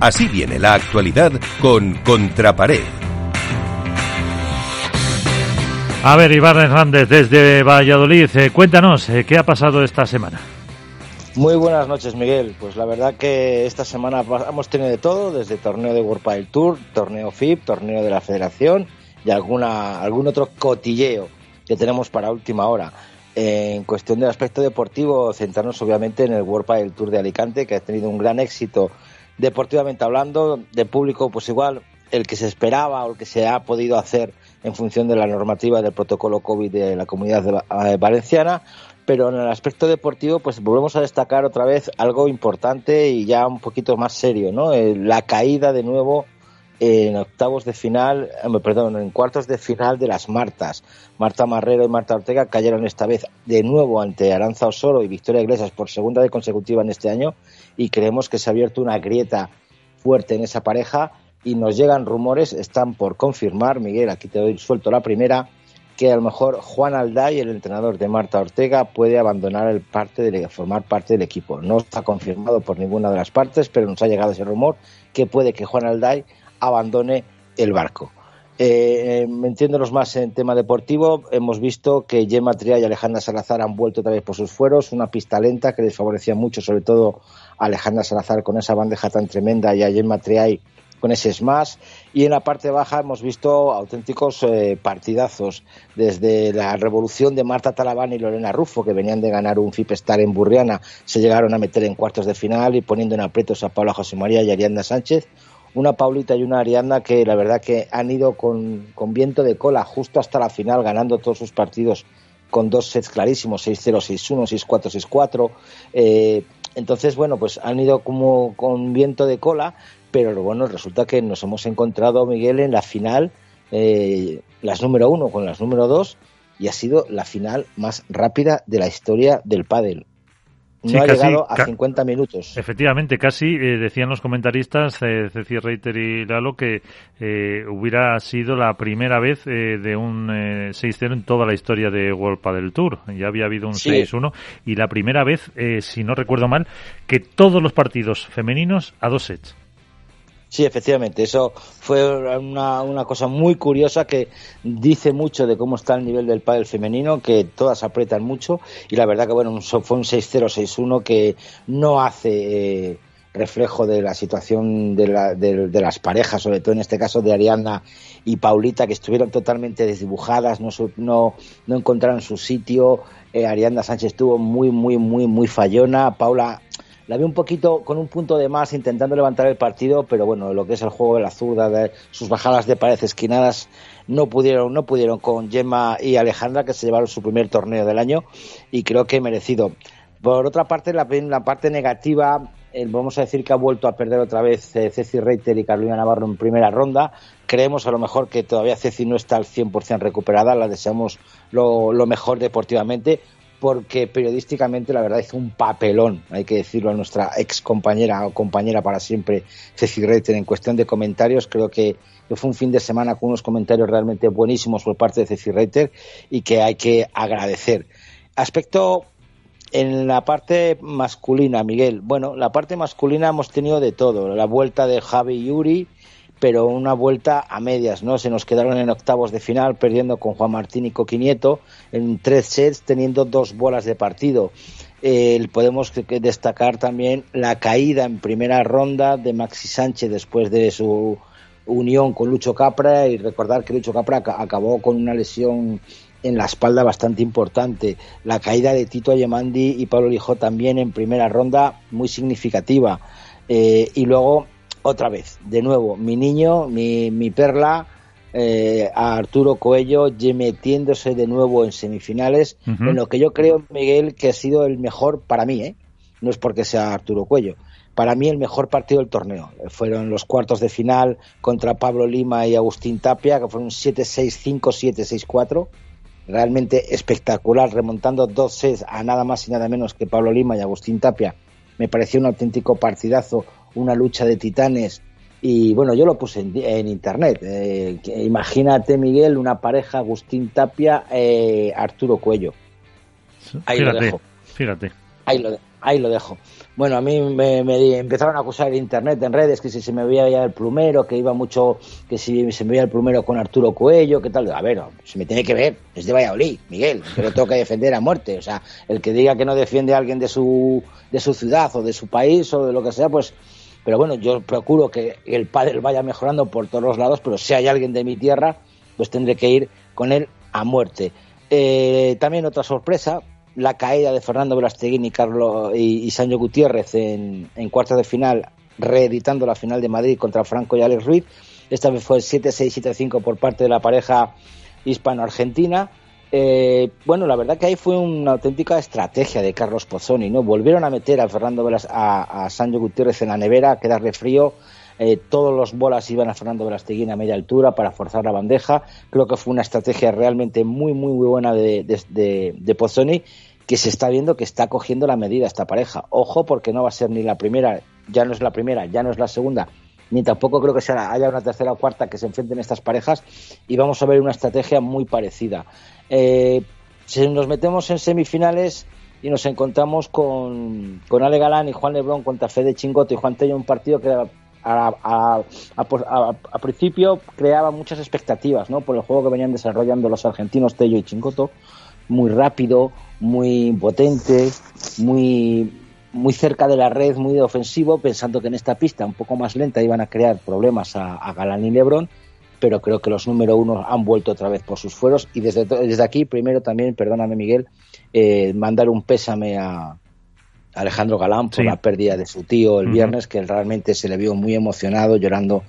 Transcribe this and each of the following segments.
Así viene la actualidad con Contrapared. A ver, Iván Hernández, desde Valladolid, eh, cuéntanos, eh, ¿qué ha pasado esta semana? Muy buenas noches, Miguel. Pues la verdad que esta semana hemos tenido de todo, desde torneo de World Padel Tour, torneo FIP, torneo de la Federación y alguna, algún otro cotilleo que tenemos para última hora. En cuestión del aspecto deportivo, centrarnos obviamente en el World Padel Tour de Alicante, que ha tenido un gran éxito deportivamente hablando, de público pues igual el que se esperaba o el que se ha podido hacer en función de la normativa del protocolo COVID de la comunidad eh, valenciana, pero en el aspecto deportivo pues volvemos a destacar otra vez algo importante y ya un poquito más serio, ¿no? Eh, la caída de nuevo en octavos de final, perdón, en cuartos de final de las Martas. Marta Marrero y Marta Ortega cayeron esta vez de nuevo ante Aranza Osoro y Victoria Iglesias por segunda vez consecutiva en este año y creemos que se ha abierto una grieta fuerte en esa pareja y nos llegan rumores, están por confirmar, Miguel, aquí te doy suelto la primera, que a lo mejor Juan Alday, el entrenador de Marta Ortega, puede abandonar el parte de formar parte del equipo. No está confirmado por ninguna de las partes, pero nos ha llegado ese rumor que puede que Juan Alday abandone el barco. Eh, metiéndonos más en tema deportivo, hemos visto que Gemma Triay y Alejandra Salazar han vuelto otra vez por sus fueros, una pista lenta que les favorecía mucho, sobre todo a Alejandra Salazar con esa bandeja tan tremenda y a Gemma Triay con ese smash. Y en la parte baja hemos visto auténticos eh, partidazos, desde la revolución de Marta Talabán y Lorena Rufo, que venían de ganar un Star en Burriana, se llegaron a meter en cuartos de final y poniendo en aprietos a Paula José María y Arianda Sánchez. Una Paulita y una Arianda que la verdad que han ido con, viento de cola justo hasta la final, ganando todos sus partidos con dos sets clarísimos, 6-0, 6-1, 6-4, 6-4. entonces, bueno, pues han ido como con viento de cola pero bueno, resulta que nos hemos encontrado, Miguel, en la final, eh, las número uno con las número dos, y ha sido la final más rápida de la historia del pádel. No ha llegado a 50 minutos. Efectivamente, casi eh, decían los comentaristas, eh, Ceci Reiter y Lalo, que eh, hubiera sido la primera vez de un 6-0 en toda la historia de World Padel Tour. Ya había habido un 6-1 y la primera vez, si no recuerdo mal, que todos los partidos femeninos a dos sets. Sí, efectivamente, eso fue una, una, cosa muy curiosa que dice mucho de cómo está el nivel del pádel femenino, que todas apretan mucho y la verdad que bueno, fue un 6-0, 6-1 que no hace eh, reflejo de la situación de, la, de, las parejas, sobre todo en este caso de Ariana y Paulita, que estuvieron totalmente desdibujadas, no, no, no encontraron su sitio. Eh, Arianda Sánchez estuvo muy, muy, muy, muy fallona. Paula la vi un poquito con un punto de más intentando levantar el partido, pero bueno, lo que es el juego de la zurda, sus bajadas de pared esquinadas, no pudieron, no pudieron con Gemma y Alejandra, que se llevaron su primer torneo del año, y creo que merecido. Por otra parte, la, la parte negativa, vamos a decir que ha vuelto a perder otra vez eh, Ceci Reiter y Carolina Navarro en primera ronda. Creemos a lo mejor que todavía Ceci no está al 100% recuperada, la deseamos lo, lo mejor deportivamente porque periodísticamente la verdad hizo un papelón, hay que decirlo a nuestra ex compañera o compañera para siempre, Ceci Reiter, en cuestión de comentarios, creo que, fue un fin de semana con unos comentarios realmente buenísimos por parte de Ceci Reiter y que hay que agradecer. Aspecto en la parte masculina, Miguel. Bueno, la parte masculina hemos tenido de todo. La vuelta de Javi Yuri, pero una vuelta a medias, ¿no? Se nos quedaron en octavos de final perdiendo con Juan Martín y Coquinieto en tres sets teniendo dos bolas de partido. podemos destacar también la caída en primera ronda de Maxi Sánchez después de su unión con Lucho Capra y recordar que Lucho Capra acabó con una lesión en la espalda bastante importante. La caída de Tito Ayemandi y Pablo Lijó también en primera ronda muy significativa. Eh, y luego otra vez, de nuevo, mi niño, mi, mi perla, eh, a Arturo Coello metiéndose de nuevo en semifinales, en lo que yo creo, Miguel, que ha sido el mejor para mí, ¿eh? no es porque sea Arturo Cuello, para mí el mejor partido del torneo. Fueron los cuartos de final contra Pablo Lima y Agustín Tapia, que fueron 7-6-5, 7-6-4. Realmente espectacular, remontando dos sets a nada más y nada menos que Pablo Lima y Agustín Tapia. Me pareció un auténtico partidazo una lucha de titanes. Y bueno, yo lo puse en, internet. Eh, imagínate, Miguel, una pareja Agustín Tapia, eh, Arturo Cuello. Ahí lo dejo. Fíjate. Ahí lo, ahí lo dejo. Bueno, a mí me, empezaron a acusar en internet, en redes, que si se me veía ya el plumero, que iba mucho, que si se me veía el plumero con Arturo Cuello, que tal. A ver, se me tiene que ver, es de Valladolid, Miguel, que lo tengo que defender a muerte. O sea, el que diga que no defiende a alguien de su, de su ciudad o de su país o de lo que sea, pues pero bueno, yo procuro que el padre vaya mejorando por todos los lados, pero si hay alguien de mi tierra, pues tendré que ir con él a muerte. Eh, también otra sorpresa, la caída de Fernando Velasteguín y, Carlos, y, Sancho Gutiérrez en, cuartos de final, reeditando la final de Madrid contra Franco y Alex Ruiz. Esta vez fue 7-6-7-5 por parte de la pareja hispano-argentina. Eh, bueno, la verdad que ahí fue una auténtica estrategia de Carlos Pozzoni, ¿no? Volvieron a meter a Fernando Velas, a, Sancho Gutiérrez en la nevera, a quedarle frío. Eh, todos los bolas iban a Fernando Velasteguín a media altura para forzar la bandeja. Creo que fue una estrategia realmente muy, muy, muy buena de, de, de Pozzoni que se está viendo que está cogiendo la medida esta pareja. Ojo, porque no va a ser ni la primera, ya no es la primera, ya no es la segunda, ni tampoco creo que sea, haya una tercera o cuarta que se enfrenten estas parejas y vamos a ver una estrategia muy parecida. Eh, si nos metemos en semifinales y nos encontramos con, con Ale Galán y Juan Lebrón contra Fede Chingoto y Juan Tello, un partido que a, a, principio creaba muchas expectativas ¿no? por el juego que venían desarrollando los argentinos Tello y Chingoto muy rápido, muy potente, muy, muy cerca de la red, muy ofensivo, pensando que en esta pista un poco más lenta iban a crear problemas a, Galán y Lebron, pero creo que los número uno han vuelto otra vez por sus fueros y desde, desde aquí primero también, perdóname Miguel, eh, mandar un pésame a, Alejandro Galán por la pérdida de su tío el viernes, que realmente se le vio muy emocionado, llorando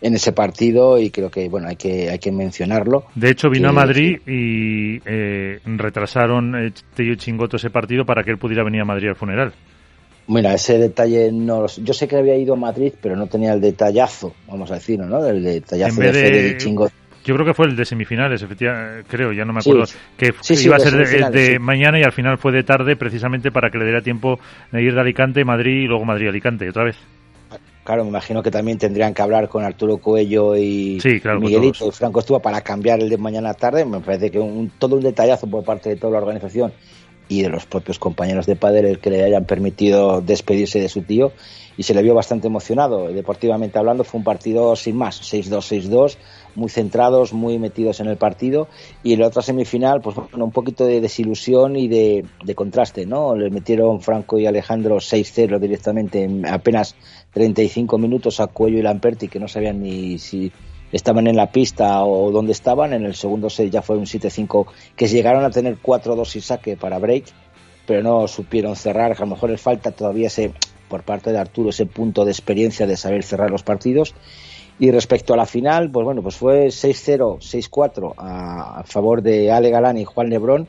en ese partido y creo que bueno hay que hay que mencionarlo. De hecho vino a Madrid y eh, retrasaron eh, Tello Chingoto ese partido para que él pudiera venir a Madrid al funeral. Mira, ese detalle no yo sé que había ido a Madrid, pero no tenía el detallazo, vamos a decirlo, ¿no? El detallazo de, de Chingoto. Yo creo que fue el de semifinales, efectivamente, creo, ya no me acuerdo, que iba a ser de, mañana y al final fue de tarde precisamente para que le diera tiempo de ir de Alicante, Madrid y luego Madrid-Alicante otra vez. Claro, me imagino que también tendrían que hablar con Arturo Cuello y Miguelito y Franco Estuva para cambiar el de mañana tarde. Me parece que un, todo un detallazo por parte de toda la organización y de los propios compañeros de padre el que le hayan permitido despedirse de su tío y se le vio bastante emocionado. Deportivamente hablando fue un partido sin más, 6-2, 6-2 muy centrados, muy metidos en el partido. Y en la otra semifinal, pues bueno, un poquito de desilusión y de, contraste, ¿no? Le metieron Franco y Alejandro 6-0 directamente en apenas 35 minutos a Cuello y Lamperti, que no sabían ni si estaban en la pista o dónde estaban. En el segundo set ya fue un 7-5 que llegaron a tener 4-2 y saque para break, pero no supieron cerrar. A lo mejor les falta todavía ese, por parte de Arturo, ese punto de experiencia de saber cerrar los partidos. Y respecto a la final, pues bueno, pues fue 6-0, 6-4 a, favor de Ale Galán y Juan Lebrón,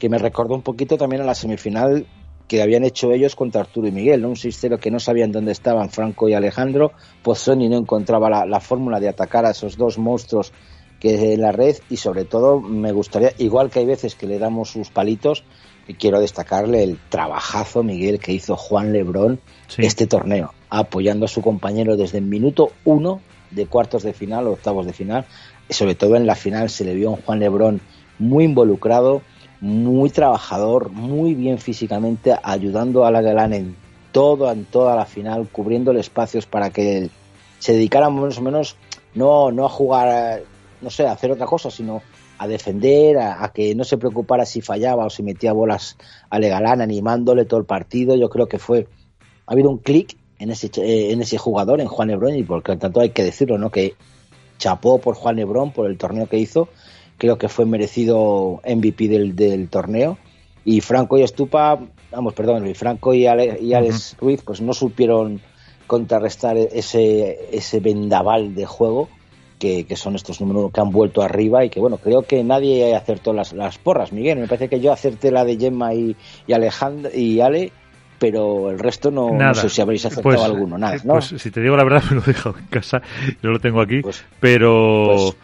que me recordó un poquito también a la semifinal que habían hecho ellos contra Arturo y Miguel, ¿no? Un 6-0 que no sabían dónde estaban Franco y Alejandro, pues Sony no encontraba la, fórmula de atacar a esos dos monstruos que en la red y sobre todo me gustaría, igual que hay veces que le damos sus palitos, y quiero destacarle el trabajazo, Miguel, que hizo Juan Lebrón este torneo, apoyando a su compañero desde el minuto uno de cuartos de final o octavos de final. sobre todo en la final se le vio a un Juan Lebrón muy involucrado, muy trabajador, muy bien físicamente, ayudando a la Galán en todo, en toda la final, cubriéndole espacios para que se dedicara más o menos no, no a jugar, no sé, a hacer otra cosa, sino a defender, a, que no se preocupara si fallaba o si metía bolas a Legalán, animándole todo el partido. Yo creo que fue, ha habido un clic en ese, eh, en ese jugador, en Juan Lebrón, y por tanto hay que decirlo, ¿no? Que chapó por Juan Lebrón, por el torneo que hizo, creo que fue merecido MVP del, del torneo, y Franco y Estupa, vamos, perdón, y Franco y, y Alex Ruiz, pues no supieron contrarrestar ese, ese vendaval de juego que, son estos números que han vuelto arriba y que bueno, creo que nadie acertó las, las porras, Miguel, me parece que yo acerté la de Gemma y, y Alejandro y Ale pero el resto no, no sé si habréis aceptado pues, alguno, nada, ¿no? Pues si te digo la verdad, me lo he dejado en casa, yo lo tengo aquí, pues, pero, pues,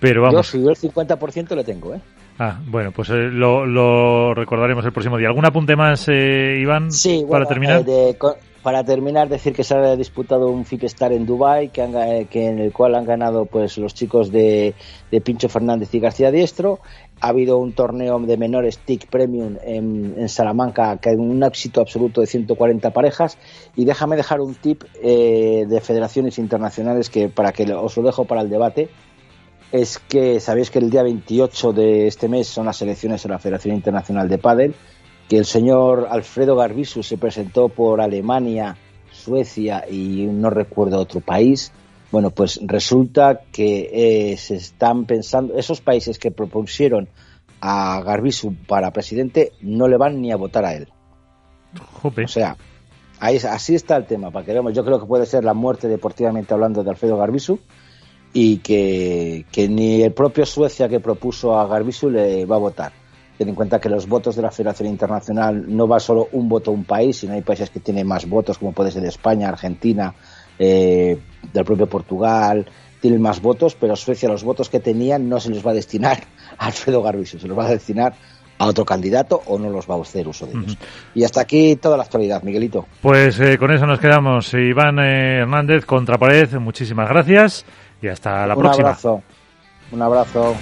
pero vamos. Yo, si yo el 50% le tengo, ¿eh? Ah, bueno, pues eh, lo, lo, recordaremos el próximo día. ¿Algún apunte más, eh, Iván, sí, para terminar? Eh, para terminar, decir que se ha disputado un Star en Dubai, que, eh, que en el cual han ganado pues los chicos de, Pincho Fernández y García Diestro. Ha habido un torneo de menores TIC Premium en, Salamanca, que hay un éxito absoluto de 140 parejas. Y déjame dejar un tip eh, de federaciones internacionales que para que os lo dejo para el debate. Es que sabéis que el día 28 de este mes son las elecciones de la Federación Internacional de Padel que el señor Alfredo Garbisu se presentó por Alemania, Suecia y no recuerdo otro país. Bueno, pues resulta que eh, se están pensando, esos países que propusieron a Garbisu para presidente no le van ni a votar a él. O sea, ahí, así está el tema, para que veamos. Yo creo que puede ser la muerte deportivamente hablando de Alfredo Garbisu y que, que ni el propio Suecia que propuso a Garbisu le va a votar. Ten en cuenta que los votos de la Federación Internacional no va solo un voto a un país, sino hay países que tienen más votos, como puede ser España, Argentina, eh, del propio Portugal, tienen más votos, pero Suecia los votos que tenían no se los va a destinar a Alfredo Garbiso, se los va a destinar a otro candidato o no los va a hacer uso de ellos. Y hasta aquí toda la actualidad, Miguelito. Pues eh, con eso nos quedamos. Iván eh, Hernández, Contrapared, muchísimas gracias y hasta la próxima. Un abrazo. Un abrazo.